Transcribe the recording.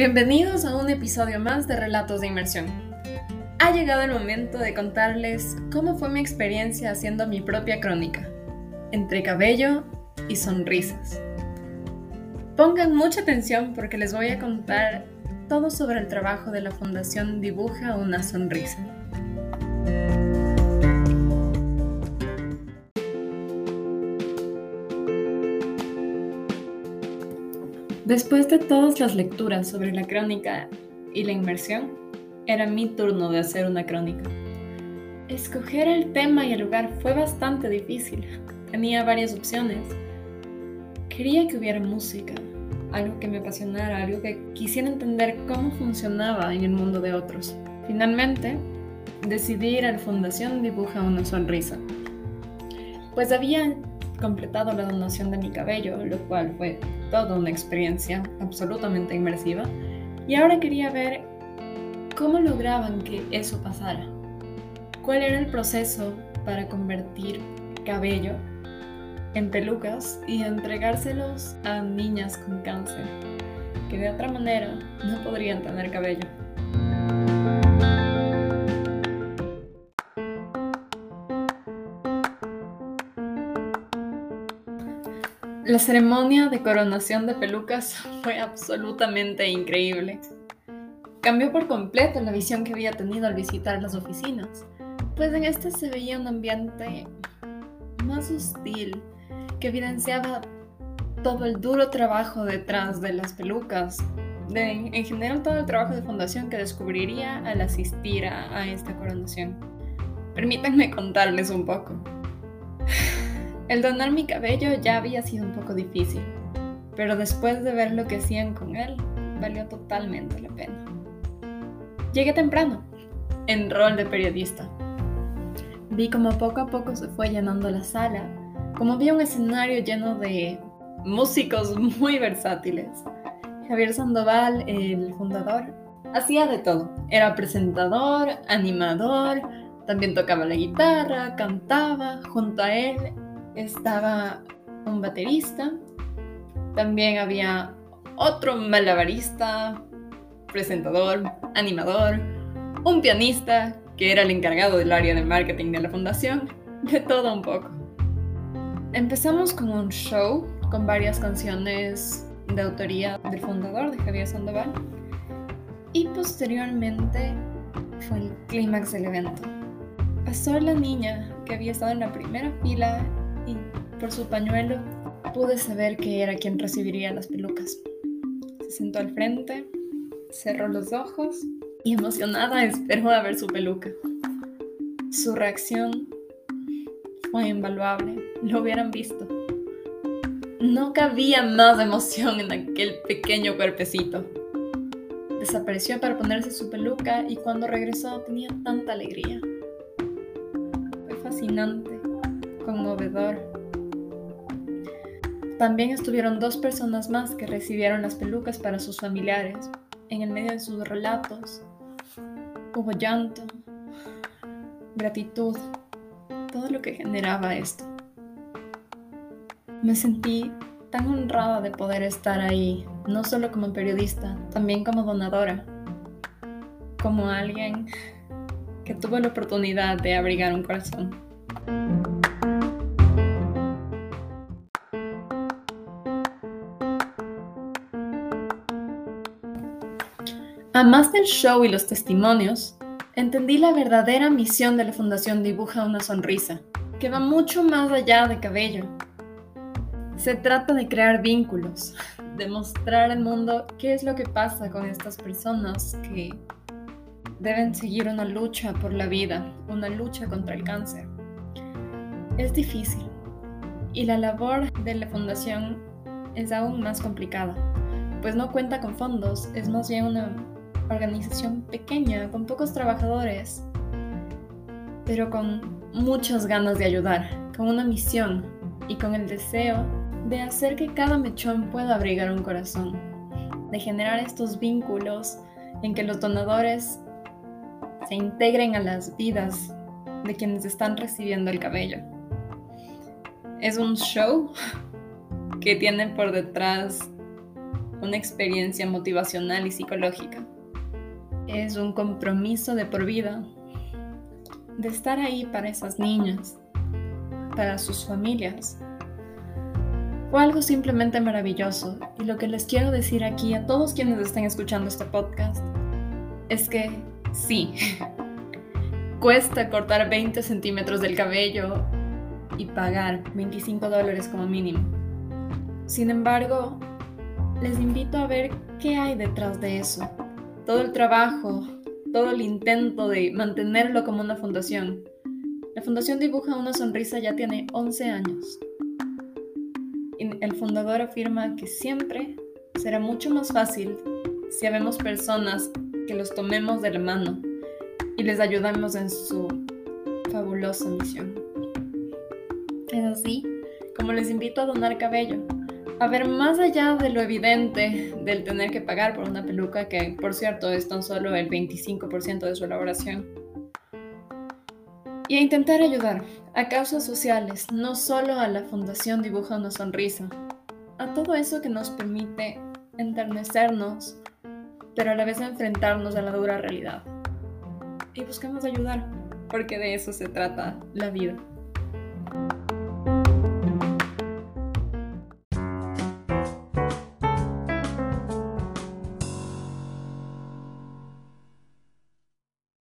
Bienvenidos a un episodio más de Relatos de Inmersión. Ha llegado el momento de contarles cómo fue mi experiencia haciendo mi propia crónica, entre cabello y sonrisas. Pongan mucha atención porque les voy a contar todo sobre el trabajo de la Fundación Dibuja una Sonrisa. Después de todas las lecturas sobre la crónica y la inmersión, era mi turno de hacer una crónica. Escoger el tema y el lugar fue bastante difícil. Tenía varias opciones. Quería que hubiera música, algo que me apasionara, algo que quisiera entender cómo funcionaba en el mundo de otros. Finalmente, decidí ir a la Fundación Dibuja una Sonrisa, pues había completado la donación de mi cabello, lo cual fue toda una experiencia absolutamente inmersiva, y ahora quería ver cómo lograban que eso pasara. ¿Cuál era el proceso para convertir cabello en pelucas y entregárselos a niñas con cáncer, que de otra manera no podrían tener cabello? La ceremonia de coronación de pelucas fue absolutamente increíble. Cambió por completo la visión que había tenido al visitar las oficinas, pues en esta se veía un ambiente más hostil que evidenciaba todo el duro trabajo detrás de las pelucas, en general todo el trabajo de fundación que descubriría al asistir a esta coronación. Permítanme contarles un poco. El donar mi cabello ya había sido un poco difícil, pero después de ver lo que hacían con él, valió totalmente la pena. Llegué temprano, en rol de periodista. Vi como poco a poco se fue llenando la sala, como vi un escenario lleno de músicos muy versátiles. Javier Sandoval, el fundador, hacía de todo. Era presentador, animador, también tocaba la guitarra, cantaba. Junto a él estaba un baterista, también había otro malabarista, presentador, animador, un pianista que era el encargado del área de marketing de la fundación, de todo un poco. Empezamos con un show con varias canciones de autoría del fundador, de Javier Sandoval, y posteriormente fue el clímax del evento. Pasó la niña que había estado en la primera fila por su pañuelo pude saber que era quien recibiría las pelucas. Se sentó al frente, cerró los ojos y emocionada esperó a ver su peluca. Su reacción fue invaluable, lo hubieran visto. No cabía más emoción en aquel pequeño cuerpecito. Desapareció para ponerse su peluca y cuando regresó tenía tanta alegría. Fue fascinante conmovedor. También estuvieron dos personas más que recibieron las pelucas para sus familiares. En el medio de sus relatos hubo llanto, gratitud, todo lo que generaba esto. Me sentí tan honrada de poder estar ahí, no solo como periodista, también como donadora, como alguien que tuvo la oportunidad de abrigar un corazón. A más del show y los testimonios, entendí la verdadera misión de la Fundación Dibuja una Sonrisa, que va mucho más allá de cabello. Se trata de crear vínculos, de mostrar al mundo qué es lo que pasa con estas personas que deben seguir una lucha por la vida, una lucha contra el cáncer. Es difícil y la labor de la fundación es aún más complicada, pues no cuenta con fondos, es más bien una organización pequeña, con pocos trabajadores, pero con muchas ganas de ayudar, con una misión y con el deseo de hacer que cada mechón pueda abrigar un corazón, de generar estos vínculos en que los donadores se integren a las vidas de quienes están recibiendo el cabello. Es un show que tiene por detrás una experiencia motivacional y psicológica. Es un compromiso de por vida de estar ahí para esas niñas, para sus familias. Fue algo simplemente maravilloso y lo que les quiero decir aquí a todos quienes estén escuchando este podcast es que sí, cuesta cortar 20 centímetros del cabello y pagar 25 dólares como mínimo. Sin embargo, les invito a ver qué hay detrás de eso. Todo el trabajo, todo el intento de mantenerlo como una fundación. La Fundación Dibuja una Sonrisa ya tiene 11 años. el fundador afirma que siempre será mucho más fácil si habemos personas que los tomemos de la mano y les ayudamos en su fabulosa misión. Es así como les invito a donar cabello, a ver más allá de lo evidente del tener que pagar por una peluca, que por cierto es tan solo el 25% de su elaboración, y a intentar ayudar a causas sociales, no solo a la Fundación Dibuja una Sonrisa, a todo eso que nos permite enternecernos, pero a la vez enfrentarnos a la dura realidad. Y buscamos ayudar, porque de eso se trata la vida.